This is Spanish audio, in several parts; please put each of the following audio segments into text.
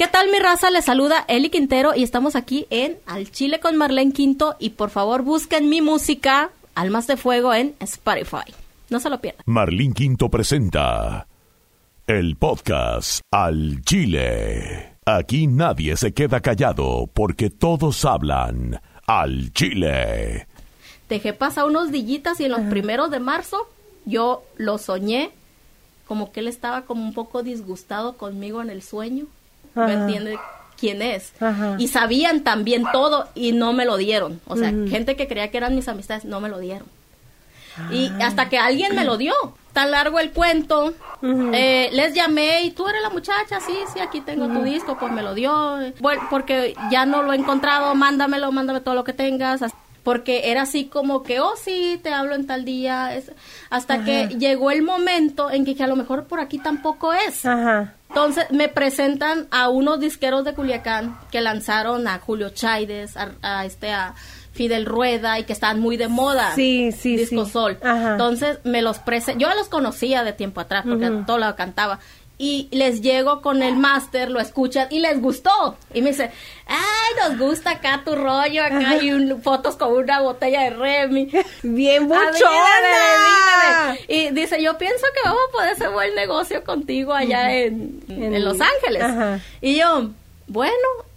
¿Qué tal mi raza? Les saluda Eli Quintero y estamos aquí en Al Chile con Marlene Quinto y por favor busquen mi música Almas de Fuego en Spotify. No se lo pierdan. Marlene Quinto presenta el podcast Al Chile. Aquí nadie se queda callado porque todos hablan al Chile. Dejé pasar unos dillitas y en los primeros de marzo yo lo soñé como que él estaba como un poco disgustado conmigo en el sueño. ¿Me Ajá. entiende quién es? Ajá. Y sabían también todo y no me lo dieron. O sea, gente que creía que eran mis amistades no me lo dieron. Y Ah. hasta que alguien me lo dio. Tan largo el cuento. Eh, les llamé y tú eres la muchacha, sí, sí, aquí tengo tu disco, pues me lo dio. Bueno, porque ya no lo he encontrado, mándamelo, mándame todo lo que tengas. Porque era así como que, oh sí, te hablo en tal día. Es- hasta que llegó el momento en que, que a lo mejor por aquí tampoco es. Ajá. Entonces me presentan a unos disqueros de Culiacán que lanzaron a Julio Chaides, a, a este a Fidel Rueda y que estaban muy de moda. Sí, sí, Disco sí. Sol. Ajá. Entonces me los presentan. Yo los conocía de tiempo atrás porque a todo lo cantaba. Y les llego con el máster, lo escuchan y les gustó. Y me dice, ay, nos gusta acá tu rollo, acá hay un- fotos con una botella de Remy. Bien buchona. Y dice, yo pienso que vamos a poder hacer buen negocio contigo allá en, en En- Los Ángeles. Ajá. Y yo, bueno,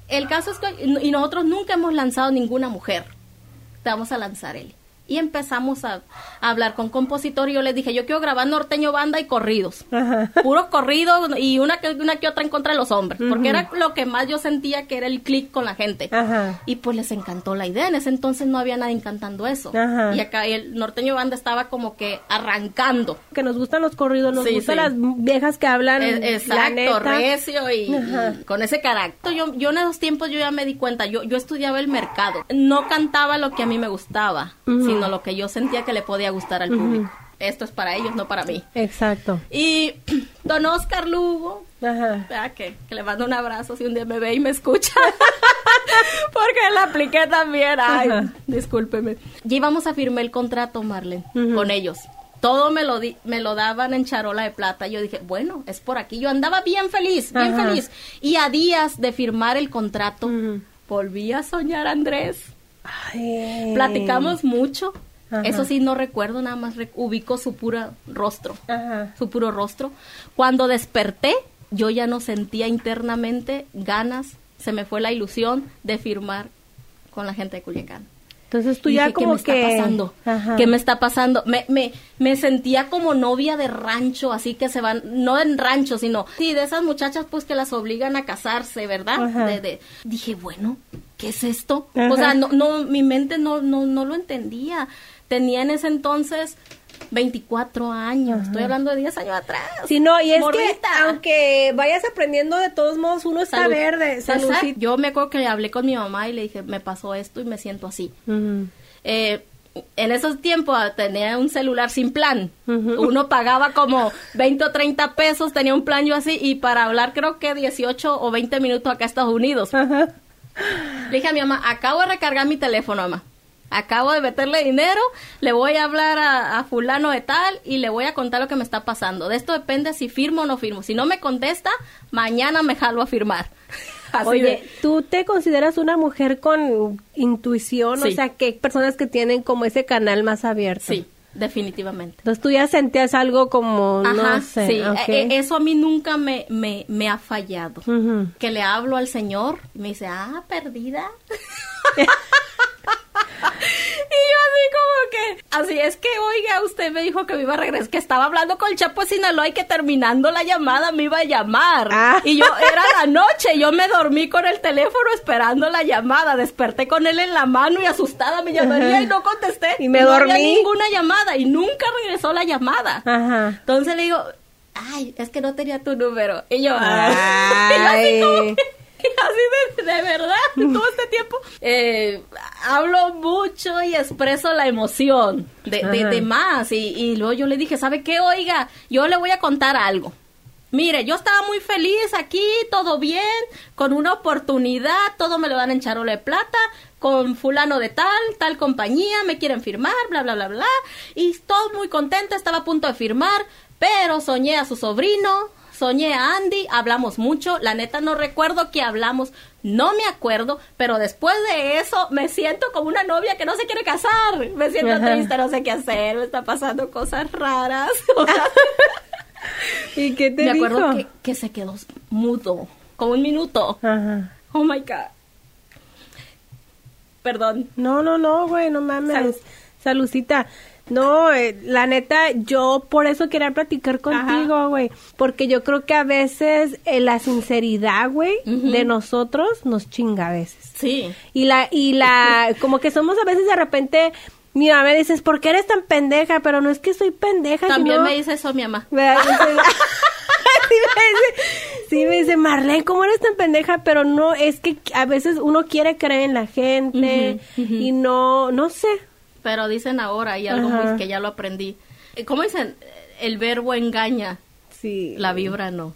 el caso es que y nosotros nunca hemos lanzado ninguna mujer. Te vamos a lanzar él. Y empezamos a, a hablar con compositor y yo les dije, yo quiero grabar norteño banda y corridos. Ajá. Puros corridos y una que, una que otra en contra de los hombres. Porque era lo que más yo sentía que era el click con la gente. Ajá. Y pues les encantó la idea. En ese entonces no había nadie cantando eso. Ajá. Y acá el norteño banda estaba como que arrancando. Que nos gustan los corridos, nos Sí, gustan sí. las viejas que hablan. E- Exacto, recio y, con ese carácter. Yo, yo en esos tiempos yo ya me di cuenta, yo, yo estudiaba el mercado. No cantaba lo que a mí me gustaba, sino lo que yo sentía que le podía gustar al público. Esto es para ellos, no para mí. Exacto. Y don Oscar Lugo, Ajá. que, que le mando un abrazo si un día me ve y me escucha. Porque la apliqué también. Ay, Ajá. discúlpeme. Ya íbamos a firmar el contrato, Marlene, con ellos. Todo me lo, di- me lo daban en charola de plata. Yo dije, bueno, es por aquí. Yo andaba bien feliz, bien Ajá. feliz. Y a días de firmar el contrato, volví a soñar Andrés. Ay. Platicamos mucho. Ajá. Eso sí, no recuerdo, nada más rec- ubico su puro rostro Ajá. su puro rostro. Cuando desperté, yo ya no sentía internamente ganas, se me fue la ilusión de firmar con la gente de Culiacán. Entonces tú Y ya dije, como ¿qué me que. está pasando? Ajá. ¿Qué me está pasando? Me, me, me sentía como novia de rancho, así que se van, no en rancho, sino, sí, de esas muchachas pues que las obligan a casarse, ¿verdad? Ajá. De, de- dije, bueno, ¿qué es esto? Ajá. O sea, no, no, mi mente no, no, no lo entendía. Tenía en ese entonces 24 años, estoy hablando de 10 años atrás. Sí, no, y es Morrita. que aunque vayas aprendiendo, de todos modos uno está Salud. verde. Exacto. Saludcita. Yo me acuerdo que le hablé con mi mamá y le dije, me pasó esto y me siento así. Eh, en esos tiempos ah, tenía un celular sin plan. Uno pagaba como 20 o 30 pesos, tenía un plan yo así, y para hablar creo que 18 o 20 minutos acá a Estados Unidos. Ajá. Le dije a mi mamá, acabo de recargar mi teléfono, mamá. Acabo de meterle dinero, le voy a hablar a, a fulano de tal y le voy a contar lo que me está pasando. De esto depende si firmo o no firmo. Si no me contesta, mañana me jalo a firmar. Así Oye, de- ¿tú te consideras una mujer con intuición? O sea, que hay personas que tienen como ese canal más abierto. sí, definitivamente. Entonces tú ya sentías algo como, Ajá, no sé. sí. ok. Eh, eh, eso a mí nunca me, me, me ha fallado. Que le hablo al Señor y me dice, ah, perdida. y yo así como que, así es que, oiga, usted me dijo que me iba a regresar, que estaba hablando con el Chapo de Sinaloa y que terminando la llamada me iba a llamar. Ah. Y yo, era la noche, yo me dormí con el teléfono esperando la llamada, desperté con él en la mano y asustada me llamaría y no contesté. Y me no había dormí. ninguna llamada y nunca regresó la llamada. Ajá. Entonces le digo, ay, es que no tenía tu número. Y yo, Ay. y yo así como que- así de, de verdad, todo este tiempo. eh, hablo mucho y expreso la emoción de, de, Ajá. de más. Y, y luego yo le dije, ¿sabe qué? Oiga, yo le voy a contar algo. Mire, yo estaba muy feliz aquí, todo bien, con una oportunidad, todo me lo dan en charola de plata, con fulano de tal, tal compañía, me quieren firmar, bla, bla, bla, bla. Y todo muy contenta, estaba a punto de firmar, pero soñé a su sobrino, soñé a Andy, hablamos mucho, la neta no recuerdo que hablamos, no me acuerdo, pero después de eso me siento como una novia que no se quiere casar, me siento Ajá. triste, no sé qué hacer, me están pasando cosas raras. O sea, ¿Y qué te me dijo? acuerdo que, que se quedó mudo, como un minuto. Ajá. Oh my God. Perdón. No, no, no, güey, no mames. Salud. Salucita. No, eh, la neta, yo por eso quería platicar contigo, güey. Porque yo creo que a veces eh, la sinceridad, güey, de nosotros nos chinga a veces. Sí. Y la, y la, como que somos a veces de repente, mi mamá me dices, ¿por qué eres tan pendeja? Pero no es que soy pendeja, También sino- me dice eso mi mamá. Sí, me dice, sí, me dice, Marlene, ¿cómo eres tan pendeja? Pero no, es que a veces uno quiere creer en la gente y no, no sé. Pero dicen ahora y algo muy que ya lo aprendí. Eh, ¿Cómo dicen? El verbo engaña, Sí. la vibra no.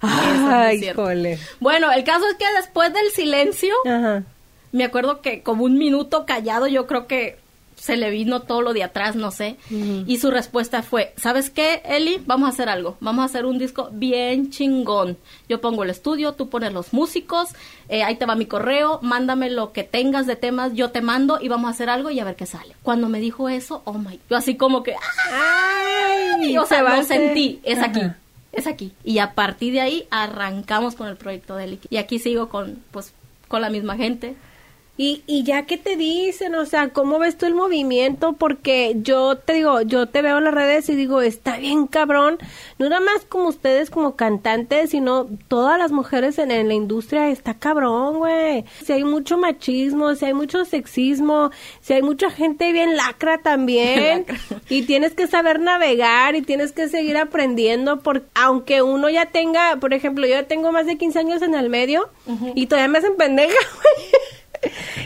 Ay, híjole. Bueno, el caso es que después del silencio, Ajá. me acuerdo que como un minuto callado, yo creo que se le vino todo lo de atrás, no sé. Y su respuesta fue, ¿sabes qué, Eli? Vamos a hacer algo. Vamos a hacer un disco bien chingón. Yo pongo el estudio, tú pones los músicos, eh, ahí te va mi correo, mándame lo que tengas de temas, yo te mando y vamos a hacer algo y a ver qué sale. Cuando me dijo eso, oh my, yo así como que, Ay, ¡ay! O sea, lo sentí, es Ajá. aquí. Es aquí. Y a partir de ahí arrancamos con el proyecto de Eli. Y aquí sigo con, pues, con la misma gente. Y, y ya que te dicen, o sea, ¿cómo ves tú el movimiento? Porque yo te digo, yo te veo en las redes y digo, está bien cabrón, no nada más como ustedes como cantantes, sino todas las mujeres en, en la industria, está cabrón, güey. Si hay mucho machismo, si hay mucho sexismo, si hay mucha gente bien lacra también, y tienes que saber navegar y tienes que seguir aprendiendo, porque aunque uno ya tenga, por ejemplo, yo ya tengo más de 15 años en el medio y todavía me hacen pendeja, güey.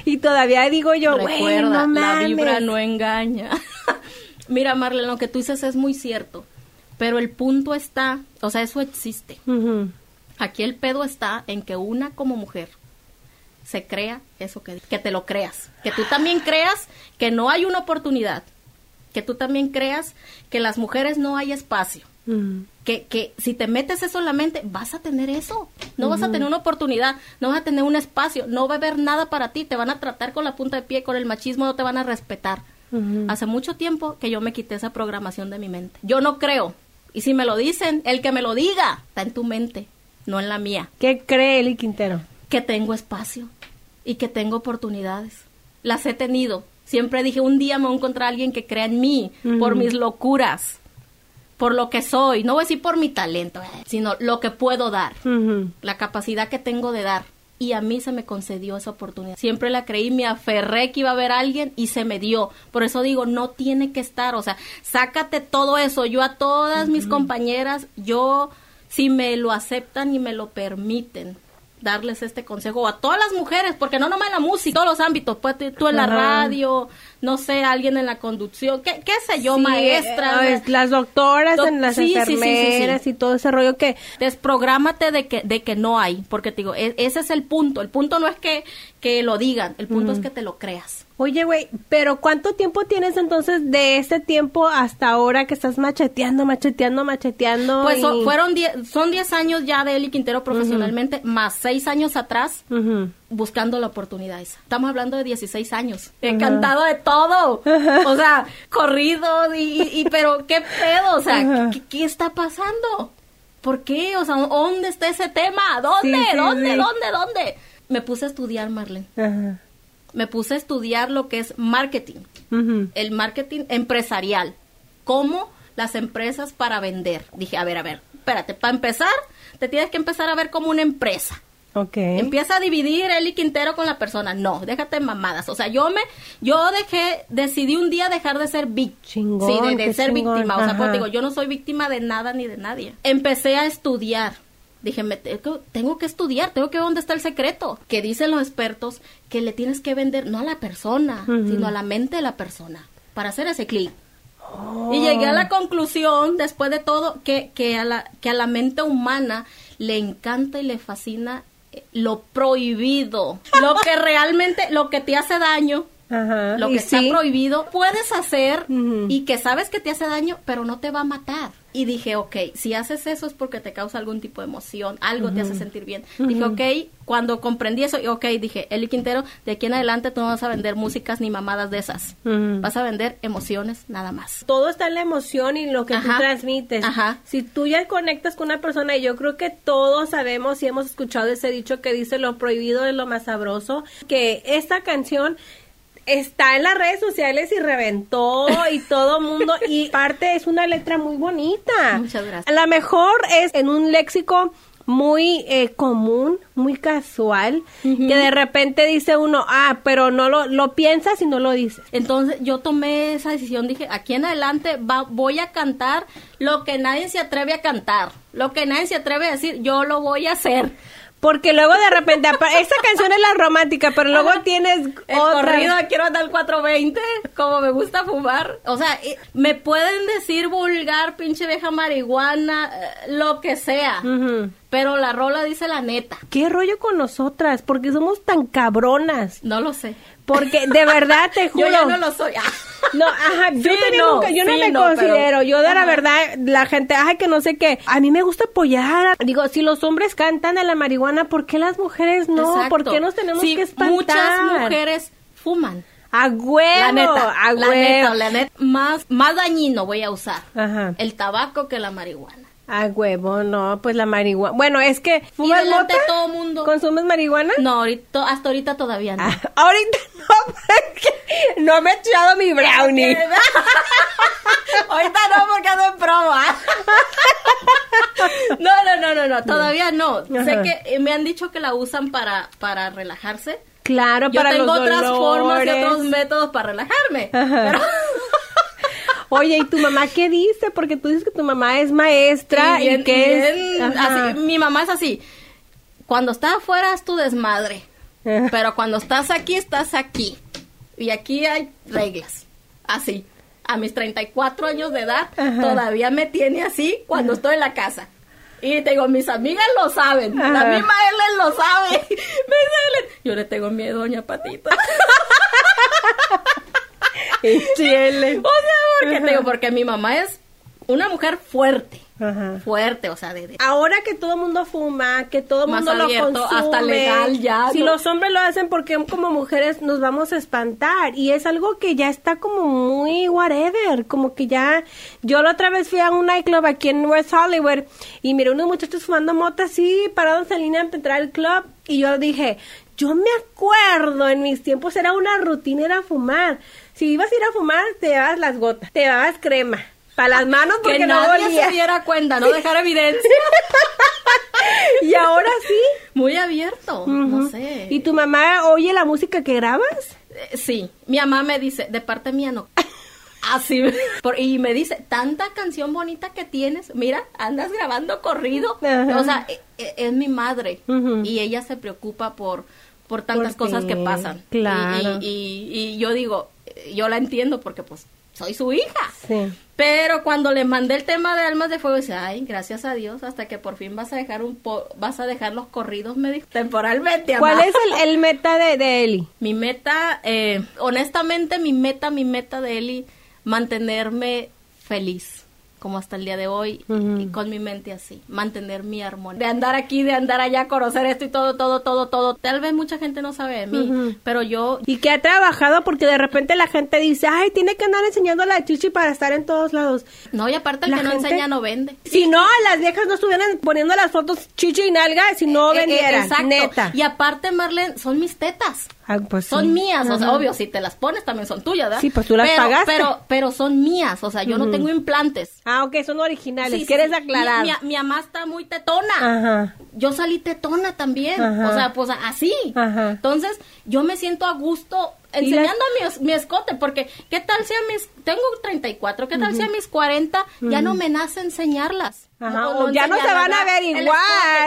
Y todavía digo yo, güey, Recuerda, la vibra no engaña. Mira, Marlene, lo que tú dices es muy cierto. Pero el punto está, o sea, eso existe. Aquí el pedo está en que una como mujer se crea eso que, que te lo creas. Que tú también creas que no hay una oportunidad. Que tú también creas que las mujeres no hay espacio. Que, que si te metes eso en la mente, vas a tener eso. No vas a tener una oportunidad, no vas a tener un espacio, no va a haber nada para ti. Te van a tratar con la punta de pie, con el machismo, no te van a respetar. Hace mucho tiempo que yo me quité esa programación de mi mente. Yo no creo. Y si me lo dicen, el que me lo diga, está en tu mente, no en la mía. ¿Qué cree Eli Quintero? Que tengo espacio y que tengo oportunidades. Las he tenido. Siempre dije, un día me voy a encontrar a alguien que crea en mí, por mis locuras, por lo que soy. No voy a decir por mi talento, eh, sino lo que puedo dar, la capacidad que tengo de dar. Y a mí se me concedió esa oportunidad. Siempre la creí, me aferré que iba a haber alguien y se me dio. Por eso digo, no tiene que estar. O sea, sácate todo eso. Yo a todas mis compañeras, yo, si me lo aceptan y me lo permiten, darles este consejo. A todas las mujeres, porque no nomás en la música, todos los ámbitos. Pues tú en la radio, no sé, alguien en la conducción, qué, qué sé yo, Sí, maestra. eh, las doctoras, Doc- en las sí, sí, sí, sí, sí. enfermeras y todo ese rollo que desprográmate de que de que no hay porque te digo e- ese es el punto el punto no es que que lo digan el punto es que te lo creas Oye, güey, pero ¿cuánto tiempo tienes entonces de ese tiempo hasta ahora que estás macheteando, macheteando, macheteando? pues y- so- fueron die- son 10 años ya de Eli Quintero profesionalmente más 6 años atrás buscando la oportunidad esa. Estamos hablando de 16 años. He cantado de todo. O sea, corridos y, y- y- pero qué pedo, o sea. ¿qué, qué está pasando? ¿Por qué? O sea, ¿dónde está ese tema? ¿Dónde? Sí, sí, ¿Dónde? sí. ¿Dónde? ¿Dónde? Me puse a estudiar, Marlene. Ajá. Me puse a estudiar lo que es marketing, el marketing empresarial. ¿Cómo las empresas para vender? Dije, a ver, a ver, espérate, para empezar, te tienes que empezar a ver como una empresa. Ok. Empieza a dividir Eli Quintero con la persona. No, déjate mamadas. O sea, yo me, yo dejé, decidí un día dejar de ser víctima. Sí, de, ser chingón, víctima. O sea, pues digo, yo no soy víctima de nada ni de nadie. Empecé a estudiar. Dije, me tengo, tengo que estudiar, tengo que ver dónde está el secreto. Que dicen los expertos que le tienes que vender no a la persona, sino a la mente de la persona para hacer ese clic. Y llegué a la conclusión, después de todo, que, que, a la, que a la mente humana le encanta y le fascina eh, lo prohibido, lo que realmente, lo que te hace daño, Ajá. lo ¿Y que está sí? prohibido, puedes hacer Ujú. y que sabes que te hace daño, pero no te va a matar. Y dije, ok, si haces eso es porque te causa algún tipo de emoción, algo te hace sentir bien. Dije, ok, cuando comprendí eso, y ok, dije, Eli Quintero, de aquí en adelante tú no vas a vender músicas ni mamadas de esas. Vas a vender emociones nada más. todo está en la emoción y en lo que tú Ajá. transmites. Ajá. Si tú ya conectas con una persona, y yo creo que todos sabemos y hemos escuchado ese dicho que dice lo prohibido es lo más sabroso, que esta canción está en las redes sociales y reventó y todo mundo y parte es una letra muy bonita. Muchas gracias. A lo mejor es en un léxico muy eh, común, muy casual, que de repente dice uno, ah, pero no lo, lo piensas y no lo dices. Entonces yo tomé esa decisión, dije, aquí en adelante va- voy a cantar lo que nadie se atreve a cantar, lo que nadie se atreve a decir, yo lo voy a hacer. Porque luego de repente, esta canción es la romántica, pero luego tienes El otra. corrido quiero andar al 420, como me gusta fumar. O sea, me pueden decir vulgar, pinche vieja marihuana, eh, lo que sea. Pero la rola dice la neta. ¿Qué rollo con nosotras? Porque somos tan cabronas. No lo sé. Porque de verdad te juro. Yo ya no lo soy. No, ajá, yo Sí, no, nunca- yo no me no, considero, pero- yo de la verdad, la gente, ay, que no sé qué, a mí me gusta apoyar, digo, si los hombres cantan a la marihuana, ¿por qué las mujeres no? Exacto. ¿Por qué nos tenemos Sí, que espantar? Muchas mujeres fuman. A huevo, La neta, a la huevo. neta, la neta, más, más dañino voy a usar Ajá. el tabaco que la marihuana. A huevo, no, pues la marihuana. Bueno, es que Y ¿fumas delante mota? todo mundo. ¿Consumes marihuana? No, ahorita, hasta ahorita todavía no. Ah, ahorita no, me he echado mi brownie. ahorita no, porque ando en prueba. no, no, no, no, no, todavía no. Sé que eh, me han dicho que la usan para, para relajarse. Claro, Yo para tengo los otras formas y otros métodos para relajarme. Pero Oye, ¿y tu mamá qué dice? Porque tú dices que tu mamá es maestra y que bien es... Así. Mi mamá es así. Cuando estás afuera es tu desmadre. Pero cuando estás aquí, estás aquí. Y aquí hay reglas. Así. A mis 34 años de edad, Ajá. todavía me tiene así cuando estoy en la casa. Y te digo, mis amigas lo saben. Ajá. La misma Ellen lo sabe. Me dice Ellen, yo le tengo miedo, doña Patita. Y chile. o sea, porque te digo, porque mi mamá es una mujer fuerte. Ajá. Fuerte, o sea, de, de- Ahora que todo el mundo fuma, que todo el mundo lo consume, hasta legal ya, Si ¿no? los hombres lo hacen, porque como mujeres nos vamos a espantar? Y es algo que ya está como muy whatever, como que ya... Yo la otra vez fui a un nightclub aquí en West Hollywood y miré unos muchachos fumando mota así, parados en línea para entrar al club y yo dije... Yo me acuerdo, en mis tiempos era una rutina, era fumar. Si ibas a ir a fumar, te llevabas las gotas, te llevabas crema. Para las manos porque que no nadie olía. se diera cuenta, no dejar evidencia. Y ahora sí. Muy abierto, no sé. ¿Y tu mamá oye la música que grabas? Eh, Sí, mi mamá me dice, de parte mía no. Así, por- y me dice, tanta canción bonita que tienes, mira, andas grabando corrido. Ajá. O sea, e- e- es, mi madre y ella se preocupa por, por tantas Por cosas que pasan. Claro. Y, y- y yo digo, eh, yo la entiendo porque pues soy su hija. Sí. Pero cuando le mandé el tema de Almas de Fuego, dice, ay, gracias a Dios, hasta que por fin vas a dejar un po vas a dejar los corridos, me dijo, temporalmente. ¿Cuál amá". es el, el meta de, de Eli? Mi meta, eh, honestamente, mi meta, mi meta de Eli, mantenerme feliz, como hasta el día de hoy, y con mi mente así, mantener mi armonía. De andar aquí, de andar allá, conocer esto y todo, todo, todo, todo. Tal vez mucha gente no sabe de mí, pero yo, Y que ha trabajado porque de repente la gente dice, ay, tiene que andar enseñando la chichi para estar en todos lados. no, y aparte el La que no gente- enseña no vende. Si no, las viejas no estuvieran poniendo las fotos chichi y nalga si no Eh, eh, vendieran, exacto. neta. Y aparte, Marlene, son mis tetas. Ah, pues son sí. mías, o sea, obvio, si te las pones también son tuyas, ¿verdad? Sí, pues tú las pero, pagaste. Pero, pero son mías, o sea, yo no tengo implantes. Ah, ok, son originales. Sí, sí, ¿Quieres sí. aclarar? Mi, mi, mi mamá está muy tetona. Ajá. Yo salí tetona también. Ajá. O sea, pues así. Ajá. Entonces, yo me siento a gusto ¿Y enseñando mi, es- mi escote, porque ¿qué tal si a mis, tengo 34, qué tal si a mis 40 ya no me nace enseñarlas? Ajá, O o ya no se van a ver igual,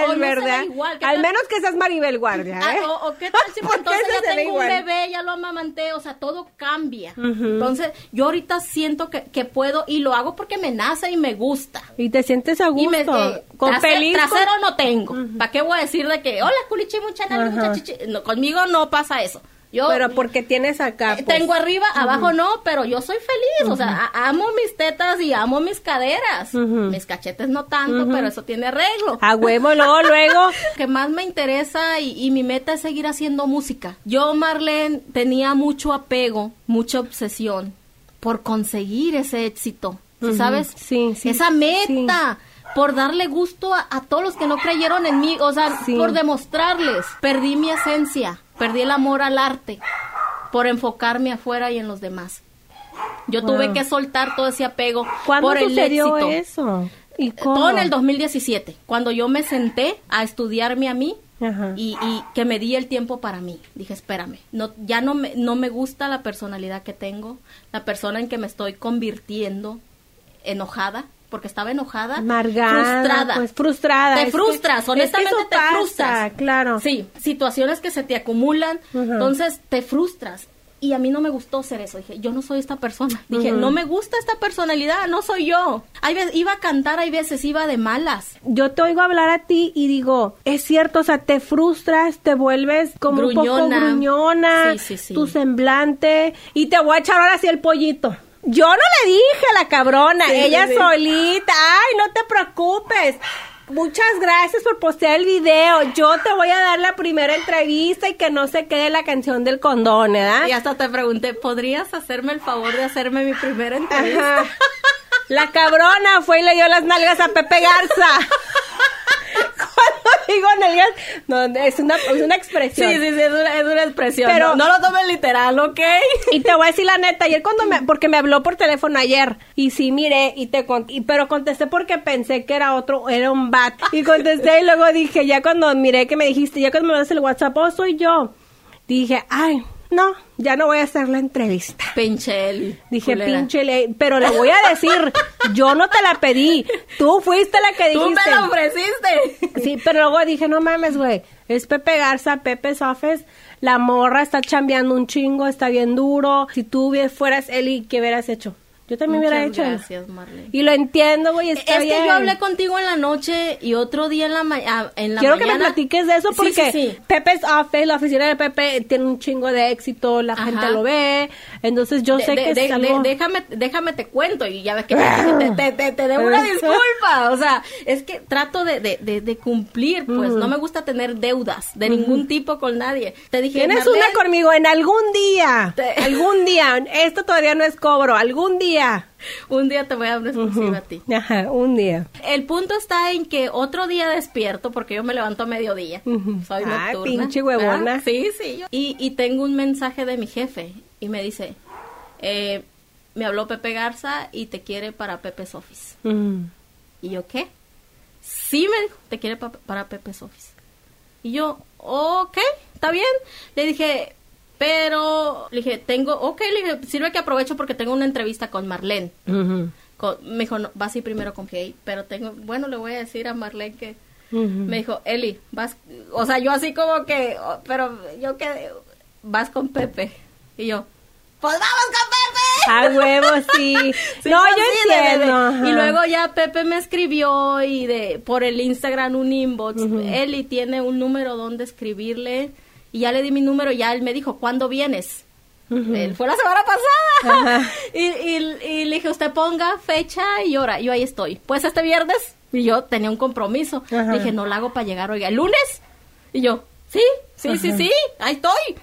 escote, no ¿verdad? ve igual. ¿Qué Al tal- menos que seas Maribel Guardia, Ah, ¿eh? o, o qué tal si pues, entonces ya tengo un bebé, ya lo amamanté, o sea, todo cambia. Entonces, yo ahorita siento que, que puedo y lo hago porque me nace y me gusta. Y te sientes a Y gusto. me, eh, con trase- feliz. con- trasero no tengo. ¿Para qué voy a decir de que, hola, culichi, mucha nalga, Ajá. mucha chichi? No, conmigo no pasa eso. Yo Pero porque tienes acá. eh, pues. tengo arriba, abajo no, pero yo soy feliz. O sea, amo mis tetas y amo mis caderas. Mis cachetes no tanto, pero eso tiene arreglo. A huevo, luego, que más me interesa y, y mi meta es seguir haciendo música. Yo, Marlene, tenía mucho apego, mucha obsesión por conseguir ese éxito. ¿sí. ¿Sabes? Sí, sí, Esa meta. Por darle gusto a, a todos los que no creyeron en mí, o sea, Sí. por demostrarles. Perdí mi esencia, perdí el amor al arte, por enfocarme afuera y en los demás. Yo tuve que soltar todo ese apego ¿Cuándo por el sucedió éxito. eso? ¿Y cómo? Todo en el 2017, cuando yo me senté a estudiarme a mí Ajá. y, y que me di el tiempo para mí. Dije, espérame, no, ya no me, no me gusta la personalidad que tengo, la persona en que me estoy convirtiendo, enojada, porque estaba enojada, Amargada, frustrada. pues, frustrada. Te que- frustras, es que honestamente te pasa, frustras. claro. Sí, situaciones que se te acumulan, entonces te frustras. Y a mí no me gustó ser eso. Dije, yo no soy esta persona. Dije, no me gusta esta personalidad, no soy yo. Hay veces, iba a cantar, hay veces iba de malas. Yo te oigo hablar a ti y digo, es cierto, o sea, te frustras, te vuelves como un poco Gruñona. gruñona, Sí, sí, sí. tu semblante, y te voy a echar ahora sí el pollito. Yo no le dije a la cabrona, Sí, ella sí, solita, ay, no te preocupes. Muchas gracias por postear el video. Yo te voy a dar la primera entrevista y que no se quede la canción del condón, ¿verdad? Y hasta te pregunté, ¿podrías hacerme el favor de hacerme mi primera entrevista? Ajá. La cabrona fue y le dio las nalgas a Pepe Garza. Digo nalgas, no, es una, es una Sí, expresión. sí, sí, es una, es una expresión. Pero- no, no lo tomes literal, ¿ok? Y te voy a decir la neta, ayer cuando me, porque me habló por teléfono ayer, y sí miré, y te con- y, pero contesté porque pensé que era otro, era un bat, y contesté y luego dije, ya cuando miré que me dijiste, ya cuando me das el WhatsApp, oh, soy yo, dije, ay, no, ya no voy a hacer la entrevista. Pinchel. Dije, pinche le, pero le voy a decir, yo no te la pedí, tú fuiste la que Tú dijiste. me la ofreciste. Sí, pero luego dije, no mames, güey, es Pepe Garza, Pepe Sofes, la morra está chambeando un chingo, está bien duro. Si tú fueras Eli, ¿qué hubieras hecho? Yo también hubiera hecho. gracias, Marlene. Y lo entiendo, güey, está es bien. que yo hablé contigo en la noche y otro día en la, ma- ah, en la Quiero que me mañana. platiques de eso porque sí, sí. Pepe's Office, la oficina de Pepe, tiene un chingo de éxito, la Ajá. gente lo ve, entonces yo De- sé de- que de- es algo... déjame, déjame te cuento y ya ves que te, te, te, te debo una disculpa. O sea, es que trato de, de, de, de cumplir, pues no me gusta tener deudas de ningún tipo con nadie. Te dije, Tienes una conmigo en algún día, algún día, esto todavía no es cobro, algún día. Un día te voy a dar una exclusiva a ti. Ajá, un día. El punto está en que otro día despierto, porque yo me levanto a mediodía. Ujú. Soy Ay, nocturna. pinche huevona. ¿verdad? Sí, sí. yo- Y, y tengo un mensaje de mi jefe y me dice, eh, me habló Pepe Garza y te quiere para Pepe's Office. Mm. ¿Y yo qué? Sí, me dijo, te quiere pa- para Pepe's Office. Y yo, ok, está bien. Le dije, pero, le dije, tengo, ok, le dije, sirve que aprovecho porque tengo una entrevista con Marlene. Con- me dijo, no, vas a ir primero con Jay, pero tengo, bueno, le voy a decir a Marlene que, me dijo, Eli, vas, o sea, yo así como que, oh, pero yo que, vas con Pepe. Y yo, pues vamos con Pepe. A huevo, sí. Sí, no, yo sí, de- de-. Y luego ya Pepe me escribió y de por el Instagram un inbox. Eli tiene un número donde escribirle. Y ya le di mi número y ya él me dijo, ¿cuándo vienes? Él fue la semana pasada. Y, y- y le dije, usted ponga fecha y hora. Yo ahí estoy. Pues este viernes. Y yo tenía un compromiso. Ajá. Dije, no la hago para llegar hoy. ¿El lunes? Y yo, sí, sí, sí, sí, ahí estoy.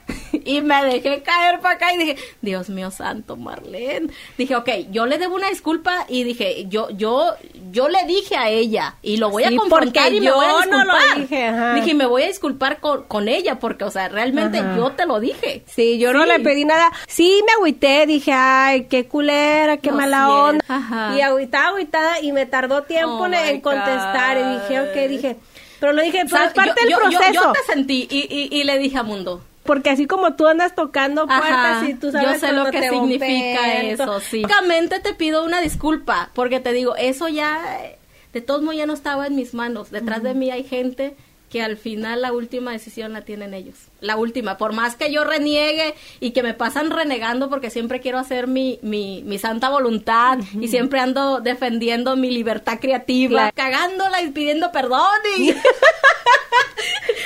y me dejé caer para acá y dije, Dios mío santo, Marlene. Dije, ok, yo le debo una disculpa y dije, yo, yo, yo le dije a ella y lo voy a confrontar y me yo voy a no disculpar. lo dije, ajá. Dije, me voy a disculpar con, con ella porque, o sea, realmente Ajá. yo te lo dije. Sí, yo no le pedí nada. Sí, me agüité, dije, ay, qué culera, qué No, mala onda. Y agüitada, agüitada, y me tardó tiempo Oh, en- contestar. Y dije, ok, dije, pero lo dije, pero ¿Sabes? es parte Yo- del yo- yo- proceso. Yo, te sentí y, y, y le dije a Mundo. Porque así como tú andas tocando puertas Ajá, y tú sabes yo sé lo que significa eso, sí. Básicamente te pido una disculpa, porque te digo, eso ya, de todos modos ya no estaba en mis manos. Detrás de mí hay gente que al final la última decisión la tienen ellos. La última, por más que yo reniegue y que me pasan renegando porque siempre quiero hacer mi, mi, mi santa voluntad y siempre ando defendiendo mi libertad creativa, cagándola y pidiendo perdón y...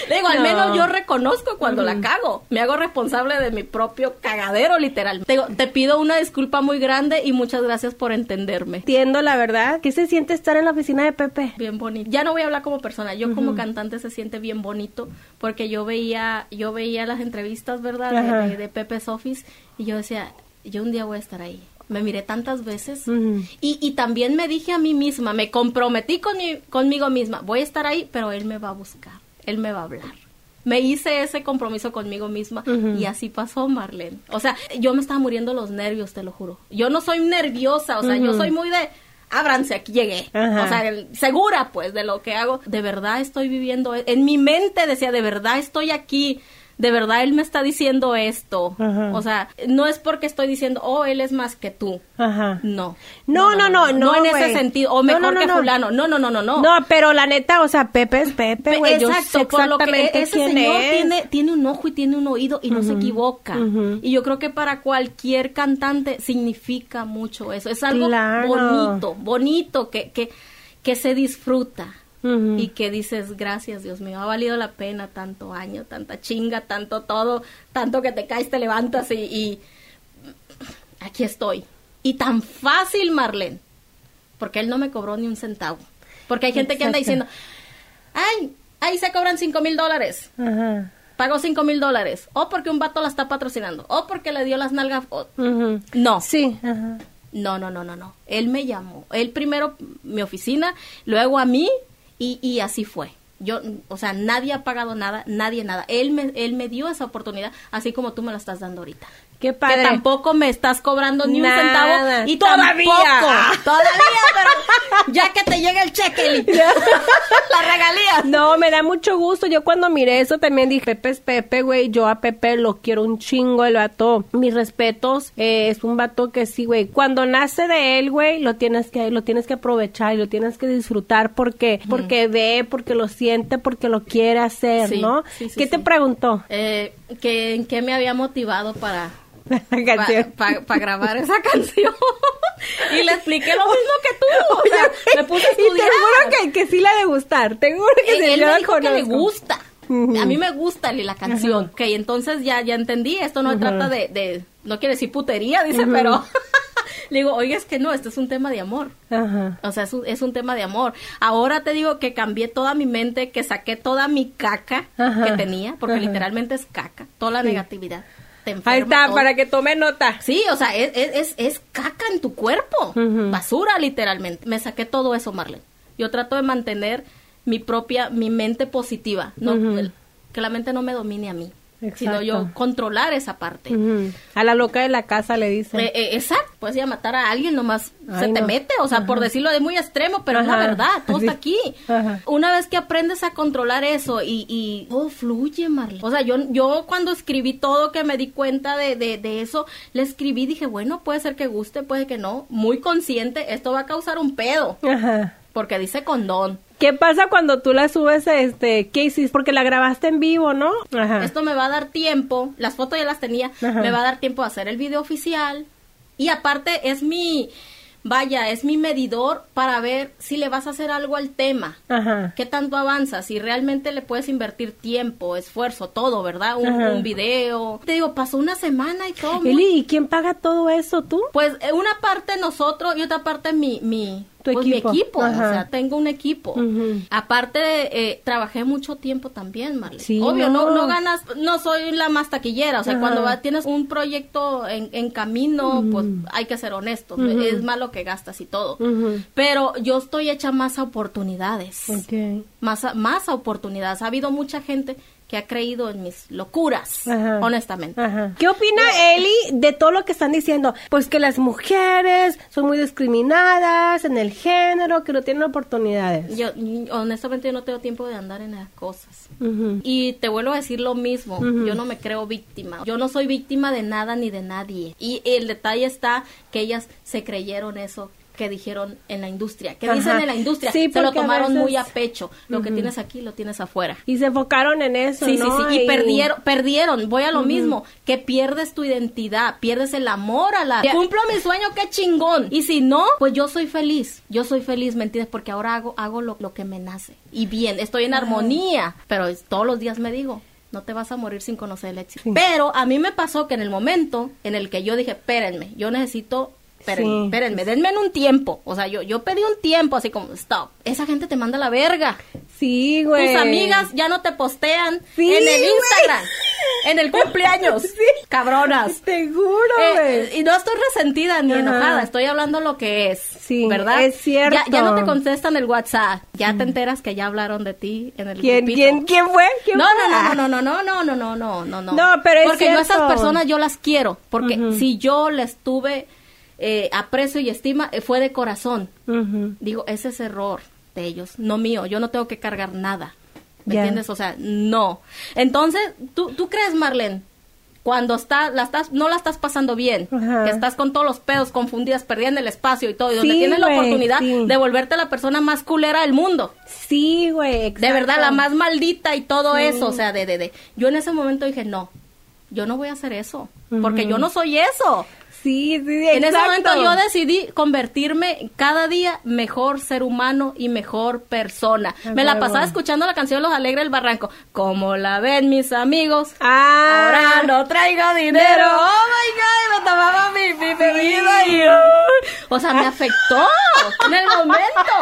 Le digo, al No. menos yo reconozco cuando la cago. Me hago responsable de mi propio cagadero, literal. Te, digo, te pido una disculpa muy grande y muchas gracias por entenderme. Entiendo la verdad. ¿Qué se siente estar en la oficina de Pepe? Bien bonito. Ya no voy a hablar como persona. Yo como cantante se siente bien bonito porque yo veía, yo veía las entrevistas, ¿verdad? De, de, de Pepe's Office y yo decía, yo un día voy a estar ahí. Me miré tantas veces y, y también me dije a mí misma, me comprometí con mi- conmigo misma, voy a estar ahí, pero él me va a buscar, él me va a hablar. Me hice ese compromiso conmigo misma y así pasó, Marlene. O sea, yo me estaba muriendo los nervios, te lo juro. Yo no soy nerviosa, o sea, yo soy muy de, ábranse, aquí llegué. Ajá. O sea, el- segura pues de lo que hago. De verdad estoy viviendo, en mi mente decía, de verdad estoy aquí. De verdad él me está diciendo esto. Ajá. O sea, no es porque estoy diciendo, oh, él es más que tú. Ajá. No. No, no, no, no, en güey. ese sentido. O No, mejor no, no, que no. fulano. No, no, no, no, no. No, pero la neta, o sea, Pepe es Pepe, güey. Yo sé Exacto, por lo que exactamente ese quién señor es. tiene, tiene un ojo y tiene un oído y no se equivoca. Y yo creo que para cualquier cantante significa mucho eso. Es algo Claro. bonito, bonito, que, que, que se disfruta. Y que dices, gracias Dios mío, ha valido la pena tanto año, tanta chinga, tanto todo, tanto que te caes, te levantas y, y aquí estoy. Y tan fácil, Marlene, porque él no me cobró ni un centavo. Porque hay gente que anda diciendo, ay, ahí se cobran cinco mil dólares. Ajá. Pagó cinco mil dólares. O porque un vato la está patrocinando. O porque le dio las nalgas. o-. No. Sí, ajá. No, no, no, no, no. Él me llamó. Él primero mi oficina, luego a mí y, y así fue. Yo, o sea, nadie ha pagado nada, nadie nada. Él me, él me dio esa oportunidad, así como tú me la estás dando ahorita. Qué padre. Que tampoco me estás cobrando ni un centavo. Y Todavía. tampoco- Todavía, pero ya que te llegue el cheque, la regalía. No, me da mucho gusto. Yo cuando miré eso también dije, Pepe es Pepe, güey. Yo a Pepe lo quiero un chingo, el vato. Mis respetos. eh, es un vato que sí, güey. Cuando nace de él, güey, lo tienes que, lo tienes que aprovechar y lo tienes que disfrutar porque, porque ve, porque lo siente, porque lo quiere hacer, Sí, ¿no? sí, sí, ¿Qué te preguntó? Eh, que, ¿En qué me había motivado para, Para grabar esa canción. y le expliqué lo mismo que tú. O sea, me puse a Y te estudiar. juro que, que sí la de gustar. Te juro que sí, la dijo que le gusta. A mí me gusta la canción. Ok, entonces ya, ya entendí. Esto no trata de, de- No quiere decir putería, dice, pero. le digo, oye, es que no, esto es un tema de amor. Ajá. O sea, es un, es un tema de amor. Ahora te digo que cambié toda mi mente, que saqué toda mi caca Ajá. que tenía, porque Ajá. literalmente es caca, toda la negatividad. Te Ahí está, todo. para que tome nota. Sí, o sea, es, es, es, es caca en tu cuerpo. Basura, literalmente. Me saqué todo eso, Marlene. Yo trato de mantener mi propia, mi mente positiva. No, que la mente no me domine a mí. Sino Exacto. yo controlar esa parte. A la loca de la casa le dicen. Eh, eh, exacto, puedes ir a matar a alguien, nomás Ay, se te mete, o sea, por decirlo de muy extremo, pero es la verdad, todo Sí. está aquí. Ajá. Una vez que aprendes a controlar eso y, y todo fluye, Marlene. O sea, yo, yo cuando escribí todo, que me di cuenta de, de, de eso, le escribí, dije, bueno, puede ser que guste, puede que no, muy consciente, esto va a causar un pedo, Ajá. porque dice condón. ¿Qué pasa cuando tú la subes, este, qué hiciste? Porque la grabaste en vivo, ¿no? Ajá. Esto me va a dar tiempo, las fotos ya las tenía, Ajá. me va a dar tiempo a hacer el video oficial y aparte es mi, vaya, es mi medidor para ver si le vas a hacer algo al tema. Ajá. ¿Qué tanto avanza? Si realmente le puedes invertir tiempo, esfuerzo, todo, ¿verdad? Un, video. Te digo, pasó una semana y todo. Eli, ¿y quién paga todo eso, tú? Pues eh, una parte nosotros y otra parte mi, mi, Tu pues equipo. mi equipo, o sea, tengo un equipo. Aparte, eh, trabajé mucho tiempo también, Marlene. Sí, Obvio, no. no. no ganas, no soy la más taquillera, o sea, Ajá. cuando va- tienes un proyecto en, en camino, pues hay que ser honestos, es más lo que gastas y todo. Pero yo estoy hecha más a oportunidades, Ok. más a, más a oportunidades. Ha habido mucha gente que ha creído en mis locuras, Ajá. honestamente. Ajá. ¿Qué opina Eli de todo lo que están diciendo? Pues que las mujeres son muy discriminadas en el género, que no tienen oportunidades. Yo, honestamente, yo no tengo tiempo de andar en esas cosas. Y te vuelvo a decir lo mismo, yo no me creo víctima, yo no soy víctima de nada ni de nadie. Y el detalle está que ellas se creyeron eso que dijeron en la industria, que Ajá. dicen en la industria, Sí, se lo tomaron veces- muy a pecho, lo que tienes aquí lo tienes afuera. Y se enfocaron en eso, Sí, ¿no? sí, sí, y perdieron, perdieron, voy a lo mismo, que pierdes tu identidad, pierdes el amor a la... Cumplo mi sueño, qué chingón, y si no, pues yo soy feliz, yo soy feliz, ¿me entiendes? Porque ahora hago, hago lo, lo que me nace, y bien, estoy en armonía, pero es- todos los días me digo, no te vas a morir sin conocer el éxito. Sí. Pero a mí me pasó que en el momento en el que yo dije, espérenme, yo necesito... Espérenme, Sí. espérenme, denme en un tiempo. O sea, yo, yo pedí un tiempo así como, stop. Esa gente te manda la verga. Sí, güey. Tus amigas ya no te postean Sí, en el güey. Instagram, en el cumpleaños. Sí. Cabronas. Te juro, Eh, güey. y no estoy resentida ni Ajá. enojada, estoy hablando lo que es. Sí, ¿verdad? es cierto. Ya, ya no te contestan el WhatsApp, ya te enteras que ya hablaron de ti en el ¿Quién, grupito. quién, quién fue? ¿Quién No, fue? no, no, no, no, no, no, no, no, no, no. No, pero es Porque yo a esas personas yo las quiero, porque si yo les tuve eh, aprecio y estima, eh, fue de corazón. Digo, ese es error de ellos, no mío. Yo no tengo que cargar nada. ¿Me entiendes? O sea, no. Entonces, ¿tú, tú crees, Marlene? Cuando está, la estás, no la estás pasando bien, que estás con todos los pedos confundidas, perdiendo el espacio y todo, y donde Sí, tienes la oportunidad sí. de volverte la persona más culera del mundo. Sí, güey. De verdad, la más maldita y todo Sí. eso. O sea, de, de, de. Yo en ese momento dije, no, yo no voy a hacer eso, porque yo no soy eso. Sí, sí, En ese exacto. momento yo decidí convertirme cada día mejor ser humano y mejor persona. Me la pasaba escuchando la canción Los Alegres del Barranco. Como la ven mis amigos. Ah, Ahora no traigo dinero. Oh my god, me tomaba mi, mi bebida y. O sea, me afectó en el momento.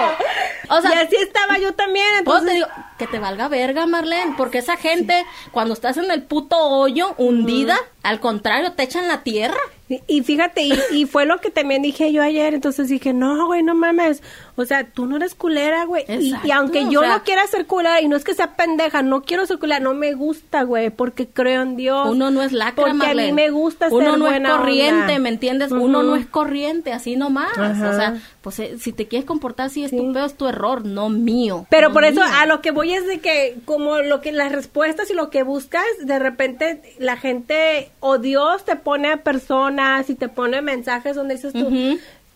O sea, y así estaba yo también, pues entonces... te digo, que te valga verga, Marlene, porque esa gente, cuando estás en el puto hoyo, hundida, al contrario, te echan la tierra. Y, fíjate, y, y fue lo que también dije yo ayer, entonces dije, no, güey, no mames, o sea, tú no eres culera, güey, y, y aunque o yo sea- no quiera ser culera, y no es que sea pendeja, no quiero ser culera, no me gusta, güey, porque creo en Dios. Uno no es lacra, Porque a mí me gusta ser Uno no es buena corriente, onda. ¿me entiendes? Uno no es corriente, así nomás. O sea, pues eh, si te quieres comportar así, es Sí. tu es tu error, no mío. Pero no por eso a lo que voy es de que como lo que las respuestas y lo que buscas, de repente la gente o Dios te pone a personas y te pone mensajes donde dices tú,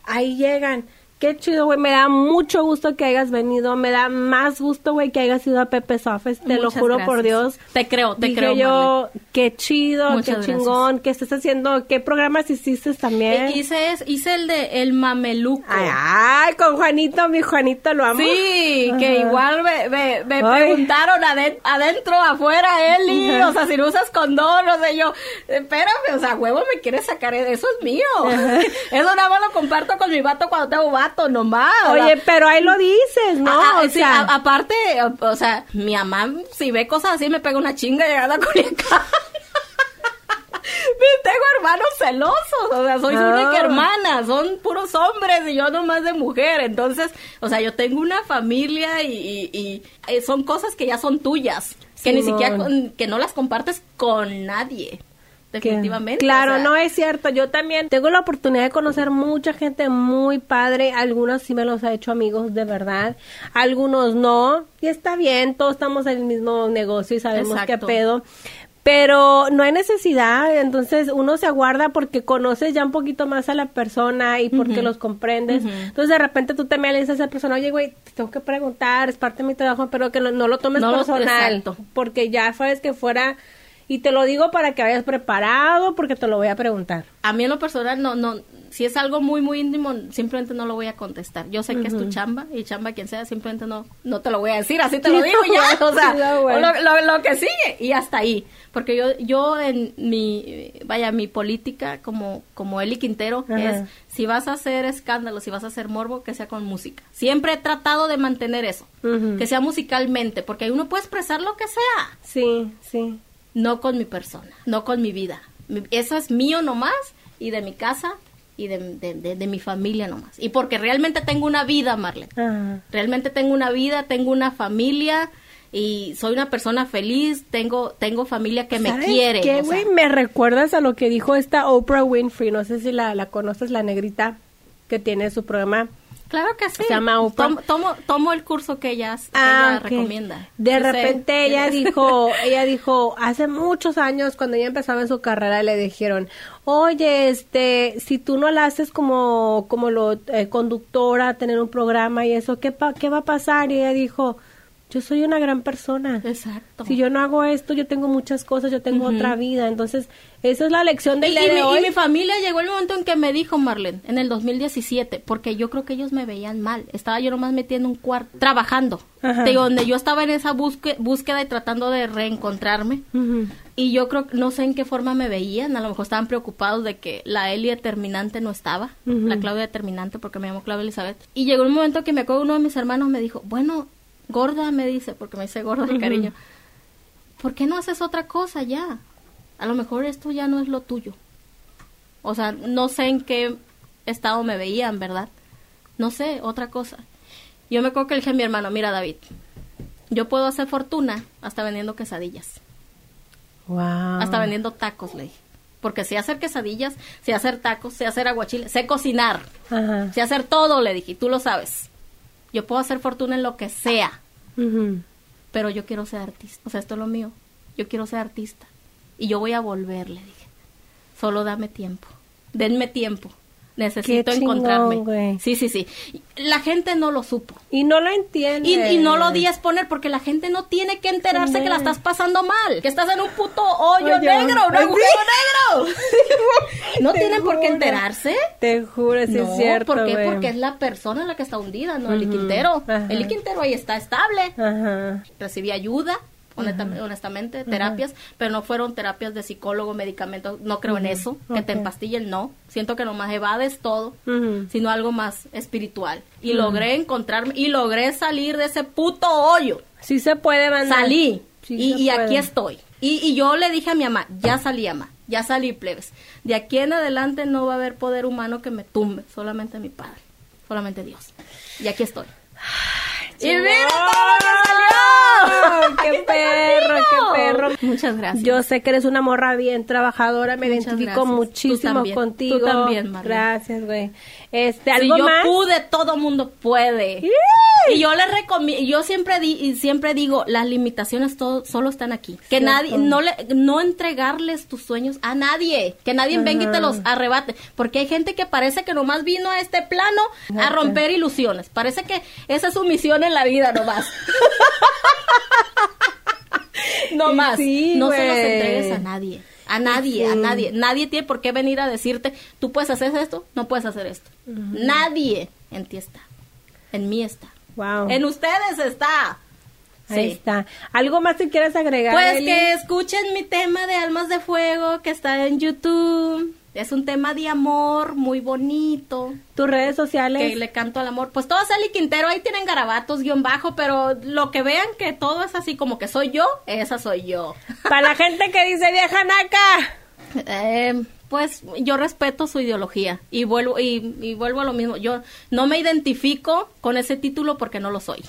ahí llegan. Qué chido, güey. Me da mucho gusto que hayas venido. Me da más gusto, güey, que hayas ido a Pepe Office. Te lo juro gracias. por Dios. Te creo, te Dije creo, yo, qué chido, Muchas qué chingón, que estés haciendo. ¿Qué programas hiciste también? Eh, Hice, es- hice el de El Mameluco. Ay, ay, con Juanito, mi Juanito lo amo. Sí, que Ajá. igual me, me, me preguntaron aden- adentro, afuera, Eli, Ajá. o sea, si no usas condón, o sea, yo, espérame, o sea, huevo me quieres sacar, eso es mío. Eso nada más lo comparto con mi vato cuando tengo vato, nomás. o sea, Oye, pero ahí lo dices, ¿no? Ah, ah, o sí, sea, a- aparte, o, o sea, mi mamá, si ve cosas así, me pega una chinga llegando a Culiacán. Tengo hermanos celosos, o sea, soy su Ah. única hermana, son puros hombres y yo nomás de mujer. Entonces, o sea, yo tengo una familia y, y- y, eh, son cosas que ya son tuyas, que ni siquiera, con- que no las compartes con nadie, que- definitivamente. Claro, o sea, no es cierto. Yo también tengo la oportunidad de conocer mucha gente muy padre. Algunos sí me los ha hecho amigos de verdad, algunos no. Y está bien, todos estamos en el mismo negocio y sabemos Exacto. qué pedo. Pero no hay necesidad, entonces uno se aguarda porque conoces ya un poquito más a la persona y porque los comprendes. Entonces de repente tú también le dices a esa persona, oye, güey, te tengo que preguntar, es parte de mi trabajo, pero que no, no lo tomes No lo- personal. exacto. Porque ya sabes que fuera Y te lo digo para que vayas preparado porque te lo voy a preguntar. A mí en lo personal no, no, si es algo muy, muy íntimo, simplemente no lo voy a contestar. Yo sé que es tu chamba y chamba quien sea, simplemente no, no te lo voy a decir, así te lo digo ya, o sea, lo, lo, que sigue y hasta ahí. Porque yo, yo en mi, vaya, mi política como, como Eli Quintero es, si vas a hacer escándalo, si vas a hacer morbo, que sea con música. Siempre he tratado de mantener eso, que sea musicalmente, porque uno puede expresar lo que sea. Sí, sí no con mi persona, no con mi vida. Eso es mío nomás y de mi casa y de, mi familia nomás. Y porque realmente tengo una vida, Marlene. Realmente tengo una vida, tengo una familia y soy una persona feliz, tengo tengo familia que me quiere. ¿Qué, güey? me recuerdas a lo que dijo esta Oprah Winfrey, no sé si la, la conoces, la negrita que tiene su programa Claro que sí. Se llama Tomo, tomo, el curso que ella, ah, recomienda. De repente ella dijo, ella dijo, hace muchos años cuando ella empezaba en su carrera le dijeron, oye, este, si tú no la haces como, como lo eh, conductora, tener un programa y eso, ¿qué, ¿qué va a pasar? Y ella dijo, yo soy una gran persona. Exacto. Si yo no hago esto, yo tengo muchas cosas, yo tengo otra vida. Entonces, esa es la lección del y, de mi, familia llegó el momento en que me dijo, Marlene, en el 2017, porque yo creo que ellos me veían mal. Estaba yo nomás metiendo un cuarto, trabajando. donde yo estaba en esa búsqueda, y tratando de reencontrarme. Y yo creo, no sé en qué forma me veían. A lo mejor estaban preocupados de que la Eli determinante no estaba. La Claudia determinante, porque me llamo Claudia Elizabeth. Y llegó un momento que me acuerdo uno de mis hermanos me dijo, bueno, gorda me dice, porque me dice gorda de cariño, ¿por qué no haces otra cosa ya? A lo mejor esto ya no es lo tuyo. O sea, no sé en qué estado me veían, ¿verdad? No sé, otra cosa. Yo me acuerdo que le dije a mi hermano, mira David, yo puedo hacer fortuna hasta vendiendo quesadillas. Wow. Hasta vendiendo tacos, le dije. Porque sé hacer quesadillas, sé hacer tacos, sé hacer aguachiles, sé cocinar, sé hacer todo, le dije, tú lo sabes. Yo puedo hacer fortuna en lo que sea, pero yo quiero ser artista. O sea, esto es lo mío. Yo quiero ser artista. Y yo voy a volver, le dije. Solo dame tiempo. Denme tiempo. Necesito encontrarme. Sí, sí, sí. La gente no lo supo. Y no lo entiende. Y, no lo di a exponer porque la gente no tiene que enterarse que la estás pasando mal. Que estás en un puto hoyo negro, un agujero negro. no tienen por qué enterarse. Te juro, es cierto. ¿Por qué? Porque es la persona la que está hundida, no el Quintero. El Quintero ahí está estable. Ajá. Recibí ayuda honestamente, terapias, pero no fueron terapias de psicólogo, medicamentos, no creo en eso, que te empastillen, no. Siento que nomás evades todo, sino algo más espiritual. Y logré encontrarme, y logré salir de ese puto hoyo. Sí se puede, mandar. Salí, y, aquí estoy. Y, y, yo le dije a mi mamá, ya salí, mamá, ya salí, plebes. De aquí en adelante no va a haber poder humano que me tumbe, solamente mi padre, solamente Dios. Y aquí estoy. ¡Y mira todo lo que salió! ¡Qué perro, qué perro! Muchas gracias. Yo sé que eres una morra bien trabajadora, me identifico muchísimo contigo. Tú también, María. Gracias, güey. Este, ¿algo si yo más? pude, todo mundo puede. Y yo le recomiendo, yo siempre di, siempre digo, las limitaciones todo, solo están aquí. Que nadie, no le, no entregarles tus sueños a nadie. Que nadie venga y te los arrebate. Porque hay gente que parece que nomás vino a este plano a romper ilusiones. Parece que esa es su misión en la vida nomás. no más. no se los entregues a nadie. A nadie, a nadie. Nadie tiene por qué venir a decirte, tú puedes hacer esto, no puedes hacer esto. Nadie en ti está. En mí está. Wow. En ustedes está. Ahí está. ¿Algo más que quieras agregar? Pues que escuchen mi tema de Almas de Fuego que está en YouTube. Es un tema de amor muy bonito. ¿Tus redes sociales? Que le canto al amor. Pues todo es Ali Quintero, ahí tienen garabatos, guion bajo, pero lo que vean que todo es así como que soy yo, esa soy yo. Para la gente que dice vieja naca. Eh, pues yo respeto su ideología y vuelvo, y, y vuelvo a lo mismo. Yo no me identifico con ese título porque no lo soy.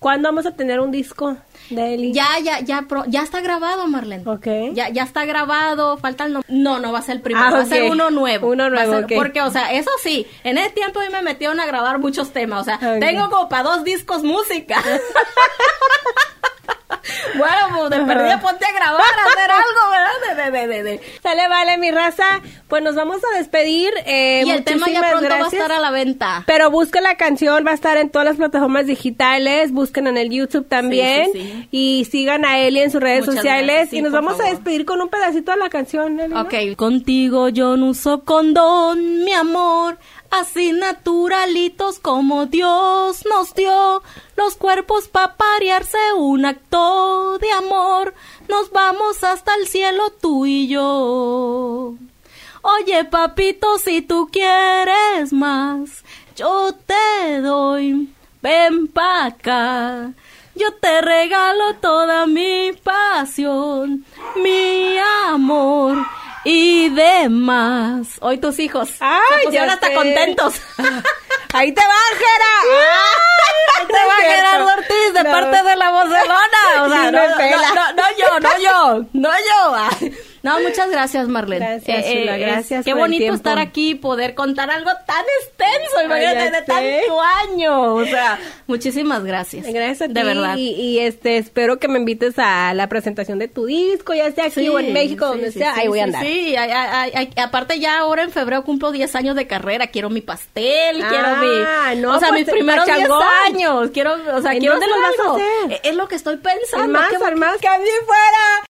¿Cuándo vamos a tener un disco de Eli? Ya, ya, ya, ya está grabado, Marlene. Ok. Ya, ya está grabado, falta el No, no va a ser el primero, ah, va a ser uno nuevo. Uno nuevo, Porque, o sea, eso sí, en ese tiempo me metieron a grabar muchos temas, o sea, tengo como para dos discos música. bueno, pues de perdida ponte a grabar, a hacer algo, ¿verdad? de, de, de. Sale, vale, mi raza. Pues nos vamos a despedir. Eh, Y el tema ya muchísimas pronto va a gracias. estar a la venta. Pero busquen la canción, va a estar en todas las plataformas digitales, busquen en el YouTube también Sí, sí, sí. y sigan a Eli en sus redes Muchas sociales gracias, sí, y nos vamos a despedir con un pedacito de la canción. Eli, ¿no? Ok, contigo yo no uso condón, mi amor. Así naturalitos como Dios nos dio los cuerpos pa' parearse un acto de amor. Nos vamos hasta el cielo tú y yo. Oye, papito, si tú quieres más, yo te doy. Ven pa' acá. Yo te regalo toda mi pasión, mi amor y demás. Hoy tus hijos. Ay, se pusieron ya hasta sé. contentos. Ahí te va, Jera. Ahí te va Gerardo Ortiz de No. parte de la vozelona. O sea, no, no, no, no yo, no yo, no yo. No, muchas gracias, Marlene. Gracias, chula, es- gracias Qué por el bonito estar aquí y poder contar algo tan extenso, imagínate, de tanto año. O sea, muchísimas gracias. Gracias a ti. De verdad. Y, y, este, espero que me invites a la presentación de tu disco, ya sea aquí Sí, o en México, sí, donde sí, sea. ahí voy a andar. Sí, aparte ya ahora en febrero cumplo 10 años de carrera, quiero mi pastel, quiero Ah, mi... no, o sea, pues, mis primeros 10 pachangón. años, quiero, o sea, ¿En quiero dónde los vas a hacer? Es lo que estoy pensando. Más, ¿qué- al más, que a mí fuera.